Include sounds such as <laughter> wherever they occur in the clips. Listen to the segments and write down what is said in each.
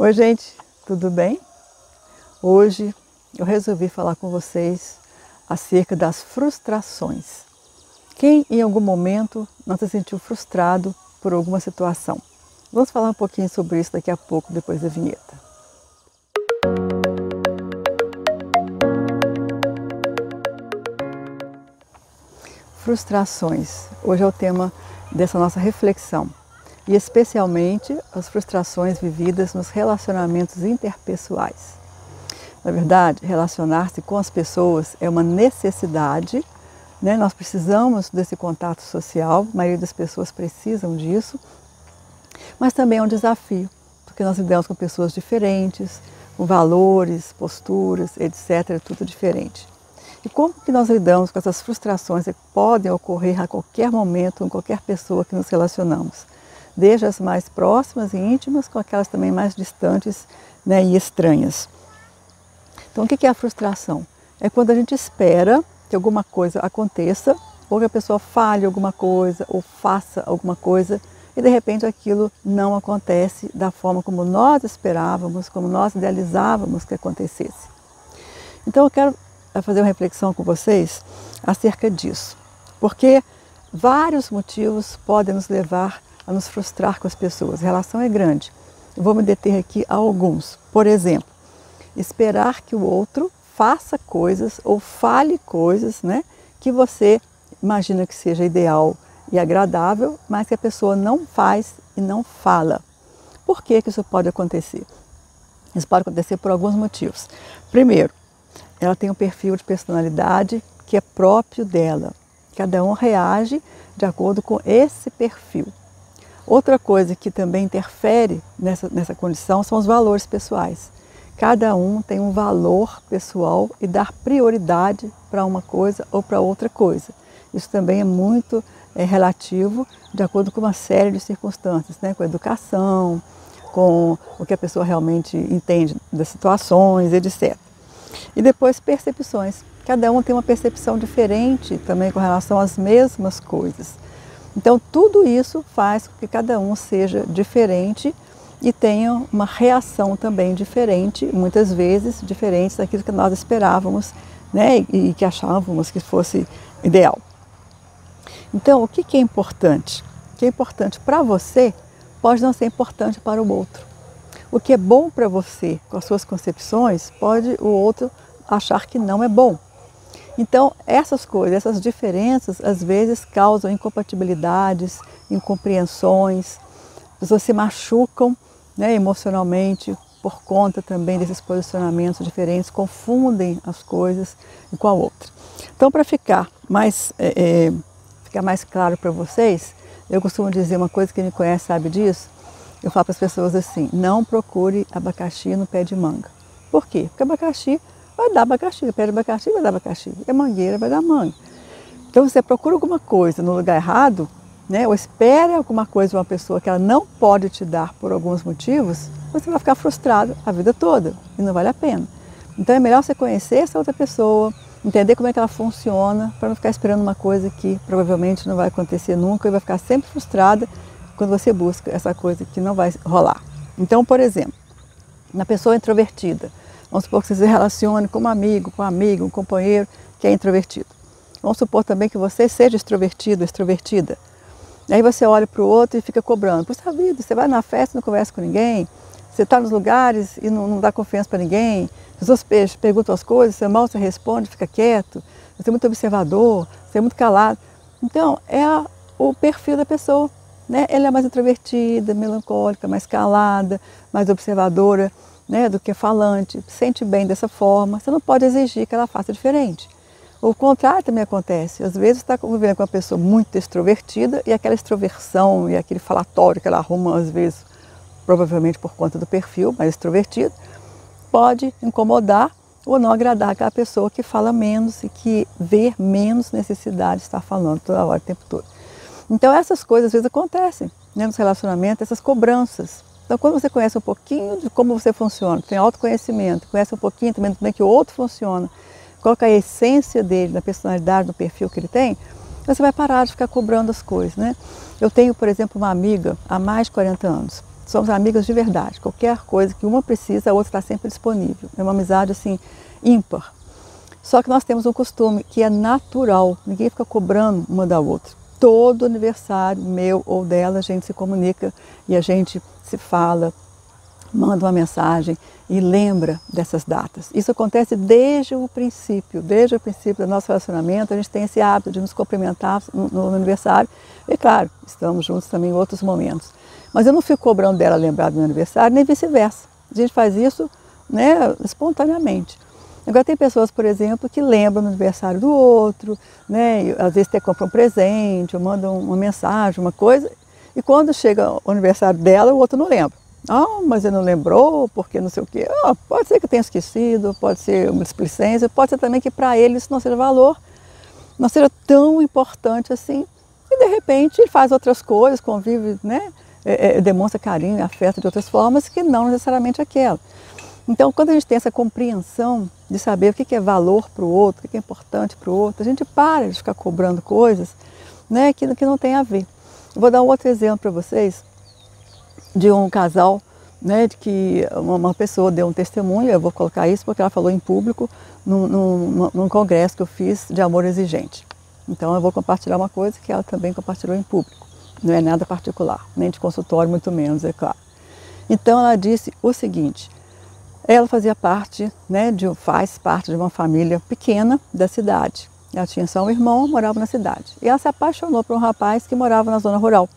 Oi, gente, tudo bem? Hoje eu resolvi falar com vocês acerca das frustrações. Quem em algum momento não se sentiu frustrado por alguma situação? Vamos falar um pouquinho sobre isso daqui a pouco, depois da vinheta. Frustrações. Hoje é o tema dessa nossa reflexão e especialmente as frustrações vividas nos relacionamentos interpessoais. Na verdade, relacionar-se com as pessoas é uma necessidade, né? nós precisamos desse contato social, a maioria das pessoas precisam disso, mas também é um desafio, porque nós lidamos com pessoas diferentes, com valores, posturas, etc., é tudo diferente. E como que nós lidamos com essas frustrações que podem ocorrer a qualquer momento com qualquer pessoa que nos relacionamos? Desde as mais próximas e íntimas com aquelas também mais distantes né, e estranhas. Então, o que é a frustração? É quando a gente espera que alguma coisa aconteça, ou que a pessoa fale alguma coisa, ou faça alguma coisa, e de repente aquilo não acontece da forma como nós esperávamos, como nós idealizávamos que acontecesse. Então, eu quero fazer uma reflexão com vocês acerca disso, porque vários motivos podem nos levar a nos frustrar com as pessoas. A relação é grande. Eu vou me deter aqui a alguns. Por exemplo, esperar que o outro faça coisas ou fale coisas né, que você imagina que seja ideal e agradável, mas que a pessoa não faz e não fala. Por que, que isso pode acontecer? Isso pode acontecer por alguns motivos. Primeiro, ela tem um perfil de personalidade que é próprio dela. Cada um reage de acordo com esse perfil. Outra coisa que também interfere nessa, nessa condição são os valores pessoais. Cada um tem um valor pessoal e dar prioridade para uma coisa ou para outra coisa. Isso também é muito é, relativo de acordo com uma série de circunstâncias, né? com a educação, com o que a pessoa realmente entende das situações, etc. E depois percepções. Cada um tem uma percepção diferente também com relação às mesmas coisas. Então, tudo isso faz com que cada um seja diferente e tenha uma reação também diferente, muitas vezes diferente daquilo que nós esperávamos né, e que achávamos que fosse ideal. Então, o que é importante? O que é importante para você pode não ser importante para o outro. O que é bom para você, com as suas concepções, pode o outro achar que não é bom. Então, essas coisas, essas diferenças, às vezes causam incompatibilidades, incompreensões, as pessoas se machucam né, emocionalmente por conta também desses posicionamentos diferentes, confundem as coisas com a outra. Então, para ficar mais, é, é, ficar mais claro para vocês, eu costumo dizer uma coisa que me conhece sabe disso. Eu falo para as pessoas assim: não procure abacaxi no pé de manga. Por quê? Porque abacaxi vai dar abacaxi, pé de abacaxi vai dar abacaxi, é mangueira, vai dar manga. Então você procura alguma coisa no lugar errado, né, ou espera alguma coisa de uma pessoa que ela não pode te dar por alguns motivos, você vai ficar frustrado a vida toda e não vale a pena. Então é melhor você conhecer essa outra pessoa, entender como é que ela funciona, para não ficar esperando uma coisa que provavelmente não vai acontecer nunca e vai ficar sempre frustrada quando você busca essa coisa que não vai rolar. Então, por exemplo, na pessoa introvertida, Vamos supor que você se relacione com um amigo, com um amigo, um companheiro que é introvertido. Vamos supor também que você seja extrovertido, extrovertida. Aí você olha para o outro e fica cobrando. Puxa vida, você vai na festa e não conversa com ninguém, você está nos lugares e não, não dá confiança para ninguém, as pessoas perguntam as coisas, você mal se responde, fica quieto, você é muito observador, você é muito calado. Então, é a, o perfil da pessoa. Né? Ela é mais introvertida, melancólica, mais calada, mais observadora né, do que falante, sente bem dessa forma, você não pode exigir que ela faça diferente. O contrário também acontece. Às vezes está convivendo com uma pessoa muito extrovertida e aquela extroversão e aquele falatório que ela arruma, às vezes, provavelmente por conta do perfil mais extrovertido, pode incomodar ou não agradar aquela pessoa que fala menos e que vê menos necessidade de estar falando toda hora, o tempo todo. Então essas coisas às vezes acontecem né, nos relacionamentos, essas cobranças. Então, quando você conhece um pouquinho de como você funciona, tem autoconhecimento, conhece um pouquinho também como é que o outro funciona, qual é a essência dele, da personalidade, do perfil que ele tem, você vai parar de ficar cobrando as coisas, né? Eu tenho, por exemplo, uma amiga há mais de 40 anos, somos amigas de verdade. Qualquer coisa que uma precisa, a outra está sempre disponível. É uma amizade assim ímpar. Só que nós temos um costume que é natural, ninguém fica cobrando uma da outra. Todo aniversário meu ou dela, a gente se comunica e a gente se fala, manda uma mensagem e lembra dessas datas. Isso acontece desde o princípio, desde o princípio do nosso relacionamento, a gente tem esse hábito de nos cumprimentar no, aniversário. E claro, estamos juntos também em outros momentos. Mas eu não fico cobrando dela lembrar do meu aniversário, nem vice-versa. A gente faz isso né, espontaneamente. Agora tem pessoas, por exemplo, que lembram do aniversário do outro, né? às vezes até compram um presente, ou mandam uma mensagem, uma coisa, e quando chega o aniversário dela, o outro não lembra. Ah, mas ele não lembrou, porque não sei o quê. Ah, pode ser que tenha esquecido, pode ser uma displicência, pode ser também que para ele isso não seja valor, não seja tão importante assim. E de repente ele faz outras coisas, convive, né? É, é, demonstra carinho e afeto de outras formas que não necessariamente aquela. Então, quando a gente tem essa compreensão de saber o que é valor para o outro, o que é importante para o outro, a gente para de ficar cobrando coisas né, que, que não tem a ver. Eu vou dar um outro exemplo para vocês de um casal, né, de que uma, pessoa deu um testemunho, eu vou colocar isso porque ela falou em público num, num, num congresso que eu fiz de amor exigente. Então eu vou compartilhar uma coisa que ela também compartilhou em público. Não é nada particular, nem de consultório, muito menos, é claro. Então ela disse o seguinte, ela fazia parte, né, de, faz parte de uma família pequena da cidade. Ela tinha só um irmão, morava na cidade. E ela se apaixonou por um rapaz que morava na zona rural.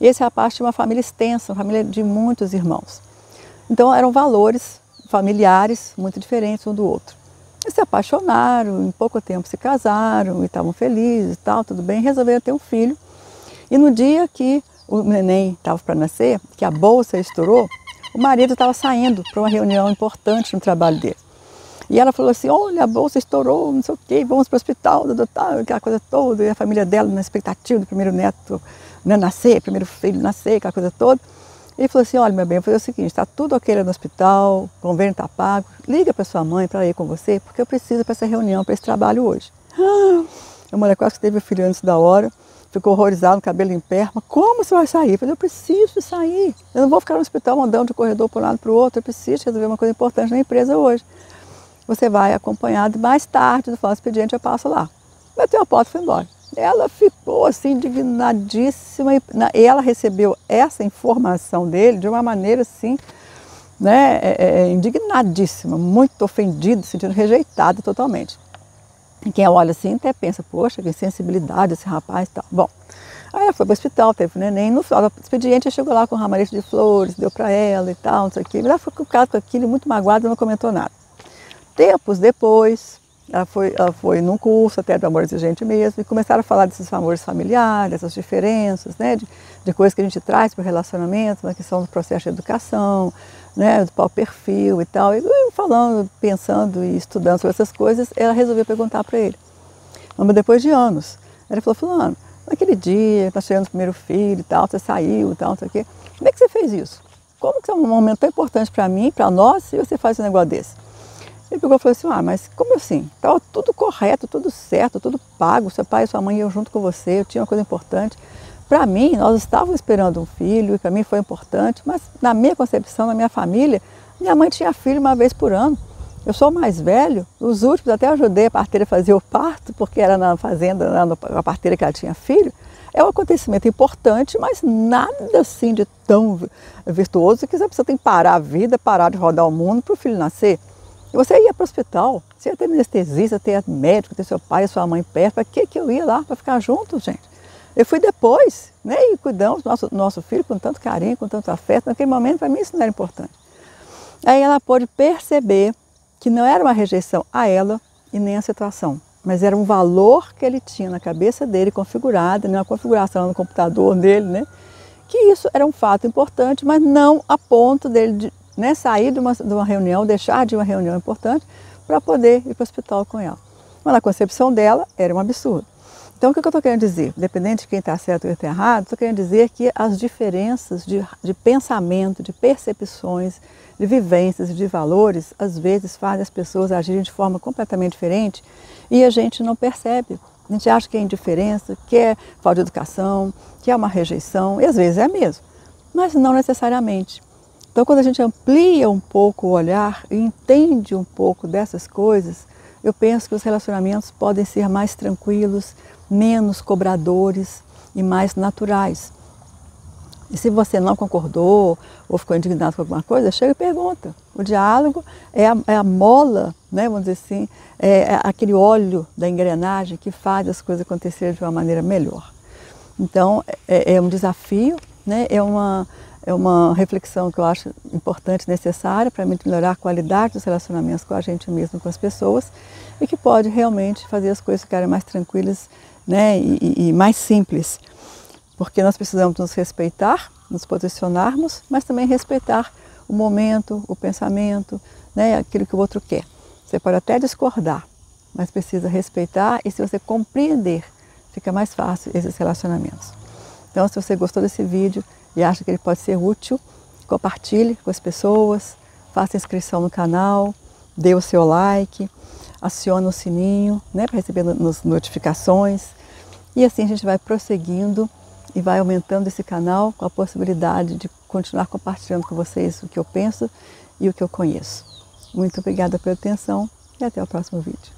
E esse rapaz tinha uma família extensa, uma família de muitos irmãos. Então eram valores familiares muito diferentes um do outro. E se apaixonaram, em pouco tempo se casaram e estavam felizes e tal, tudo bem, resolveram ter um filho. E no dia que o neném estava para nascer, que a bolsa estourou, o marido estava saindo para uma reunião importante no trabalho dele. E ela falou assim, olha, a bolsa estourou, não sei o quê, vamos para o hospital, aquela coisa toda, e a família dela na expectativa do primeiro neto né, nascer, primeiro filho nascer, aquela coisa toda. Ele falou assim, olha, meu bem, vou fazer o seguinte, está tudo ok no hospital, o convênio está pago, liga para sua mãe para ir com você, porque eu preciso para essa reunião, para esse trabalho hoje. <gasps> A mulher quase que teve o filho antes da hora, ficou horrorizado, cabelo em pé. Mas como você vai sair? Eu falei, eu preciso sair. Eu não vou ficar no hospital andando de corredor para um lado para o outro. Eu preciso resolver uma coisa importante na empresa hoje. Você vai acompanhado mais tarde do falso expediente, eu passo lá. Bateu a porta e foi embora. Ela ficou assim indignadíssima e ela recebeu essa informação dele de uma maneira assim, né, é, é, é indignadíssima, muito ofendida, sentindo rejeitada totalmente. Quem olha assim até pensa, poxa, que sensibilidade esse rapaz e tal. Bom, aí ela foi para o hospital, teve neném, no final do expediente chegou lá com um ramalhete de flores, deu para ela e tal, não sei o quê. Mas ela ficou com aquilo, muito magoada, não comentou nada. Tempos depois, ela foi, ela foi num curso até do amor exigente mesmo e começaram a falar desses amores familiares, dessas diferenças, né, de, de coisas que a gente traz para o relacionamento, na questão do processo de educação, né, do pau perfil e tal. E falando, pensando e estudando sobre essas coisas, ela resolveu perguntar para ele. Mas depois de anos, ela falou, fulano, naquele dia, nós tivemos o primeiro filho e tal, você saiu e tal, não sei o quê. Como é que você fez isso? Como que é um momento tão importante para mim, para nós, e você faz um negócio desse? Ele pegou e falou assim, ah, mas como assim? Estava tudo correto, tudo certo, tudo pago, seu pai e sua mãe iam junto com você, eu tinha uma coisa importante. Para mim, nós estávamos esperando um filho, e para mim foi importante, mas na minha concepção, na minha família, minha mãe tinha filho uma vez por ano. Eu sou mais velho, os últimos até ajudei a parteira a fazer o parto, porque era na fazenda, na parteira que ela tinha filho. É um acontecimento importante, mas nada assim de tão virtuoso que você precisa tem que parar a vida, parar de rodar o mundo para o filho nascer. E você ia para o hospital, você ia ter anestesista, ter médico, ter seu pai e sua mãe perto. Para que, que eu ia lá? Para ficar junto, gente? Eu fui depois, né? E cuidamos do nosso, nosso filho com tanto carinho, com tanto afeto. Naquele momento, para mim, isso não era importante. Aí ela pôde perceber que não era uma rejeição a ela e nem a situação, mas era um valor que ele tinha na cabeça dele, configurado, né? uma configuração no computador dele, né? Que isso era um fato importante, mas não a ponto dele de, né, sair de uma, de uma reunião, deixar de uma reunião importante para poder ir para o hospital com ela. Mas na concepção dela era um absurdo. Então o que eu estou querendo dizer? Independente de quem está certo ou está errado, estou querendo dizer que as diferenças de, de pensamento, de percepções, de vivências de valores, às vezes fazem as pessoas agirem de forma completamente diferente e a gente não percebe. A gente acha que é indiferença, que é falta de educação, que é uma rejeição, e às vezes é mesmo. mas não necessariamente. Então, quando a gente amplia um pouco o olhar e entende um pouco dessas coisas, eu penso que os relacionamentos podem ser mais tranquilos, menos cobradores e mais naturais. E se você não concordou ou ficou indignado com alguma coisa, chega e pergunta. O diálogo é a, é a mola, né, vamos dizer assim, é, é aquele óleo da engrenagem que faz as coisas acontecerem de uma maneira melhor. Então, é, é um desafio, né, é, uma, é uma reflexão que eu acho importante, necessária para melhorar a qualidade dos relacionamentos com a gente mesmo, com as pessoas, e que pode realmente fazer as coisas ficarem mais tranquilas né, e, e mais simples porque nós precisamos nos respeitar, nos posicionarmos, mas também respeitar o momento, o pensamento, né, aquilo que o outro quer. Você pode até discordar, mas precisa respeitar e se você compreender, fica mais fácil esses relacionamentos. Então, se você gostou desse vídeo e acha que ele pode ser útil, compartilhe com as pessoas, faça inscrição no canal, dê o seu like, acione o sininho né, para receber as notificações e assim a gente vai prosseguindo e vai aumentando esse canal com a possibilidade de continuar compartilhando com vocês o que eu penso e o que eu conheço. Muito obrigada pela atenção e até o próximo vídeo.